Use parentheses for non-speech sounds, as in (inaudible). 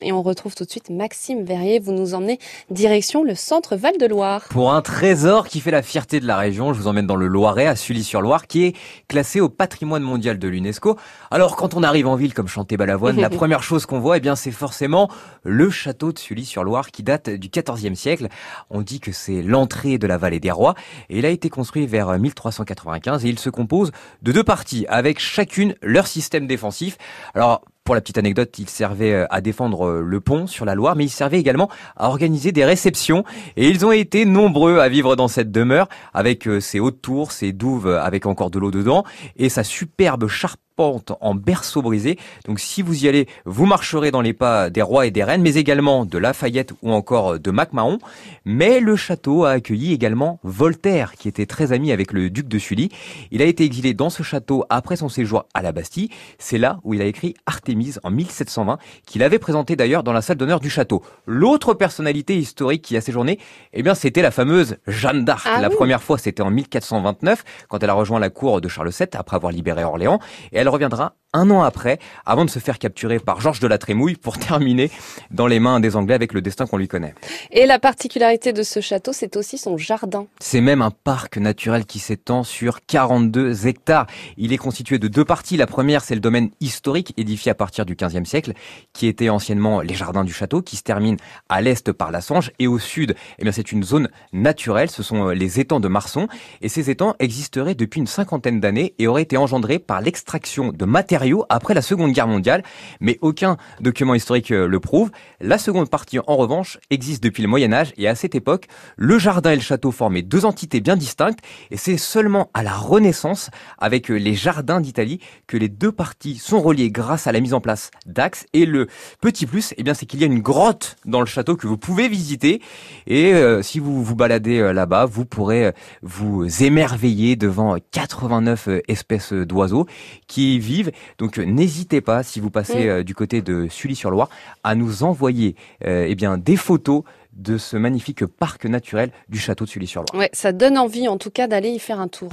Et on retrouve tout de suite Maxime Verrier. Vous nous emmenez direction le centre Val-de-Loire. Pour un trésor qui fait la fierté de la région, je vous emmène dans le Loiret, à Sully-sur-Loire, qui est classé au patrimoine mondial de l'UNESCO. Alors, quand on arrive en ville comme Chanté-Balavoine, la (laughs) première chose qu'on voit, eh bien, c'est forcément le château de Sully-sur-Loire qui date du XIVe siècle. On dit que c'est l'entrée de la vallée des rois et il a été construit vers 1395 et il se compose de deux parties avec chacune leur système défensif. Alors, pour la petite anecdote, il servait euh, à défendre euh, le pont sur la Loire, mais il servait également à organiser des réceptions. Et ils ont été nombreux à vivre dans cette demeure, avec euh, ses hautes tours, ses douves avec encore de l'eau dedans, et sa superbe charpente en berceau brisé. Donc si vous y allez, vous marcherez dans les pas des rois et des reines, mais également de Lafayette ou encore de MacMahon. Mais le château a accueilli également Voltaire, qui était très ami avec le duc de Sully. Il a été exilé dans ce château après son séjour à la Bastille. C'est là où il a écrit Artémise en 1720, qu'il avait présenté d'ailleurs dans la salle d'honneur du château. L'autre personnalité historique qui a séjourné, eh bien, c'était la fameuse Jeanne d'Arc. Ah la oui. première fois, c'était en 1429, quand elle a rejoint la cour de Charles VII après avoir libéré Orléans. Et elle reviendra un an après, avant de se faire capturer par Georges de la Trémouille pour (laughs) terminer dans les mains des Anglais avec le destin qu'on lui connaît. Et la particularité de ce château, c'est aussi son jardin. C'est même un parc naturel qui s'étend sur 42 hectares. Il est constitué de deux parties. La première, c'est le domaine historique édifié à partir du 15e siècle, qui était anciennement les jardins du château, qui se termine à l'est par la Sange et au sud, eh bien, c'est une zone naturelle. Ce sont euh, les étangs de Marson. Et ces étangs existeraient depuis une cinquantaine d'années et auraient été engendrés par l'extraction de matériaux après la Seconde Guerre mondiale. Mais aucun document historique euh, le prouve. La seconde partie, en revanche, existe depuis le Moyen Âge et à cette époque, le jardin et le château formaient deux entités bien distinctes et c'est seulement à la Renaissance, avec euh, les jardins d'Italie, que les deux parties sont reliées grâce à la mise en place d'axes. Et le petit plus, eh bien, c'est qu'il y a une grotte dans le château que vous pouvez visiter. Et euh, si vous vous baladez là-bas, vous pourrez vous émerveiller devant 89 euh, espèces d'oiseaux qui vivent. Donc euh, n'hésitez pas, si vous passez Mm. euh, du côté de Sully-sur-Loire, à nous envoyer euh, eh bien, des photos de ce magnifique parc naturel du château de Sully-sur-Loire. Ouais, ça donne envie en tout cas d'aller y faire un tour.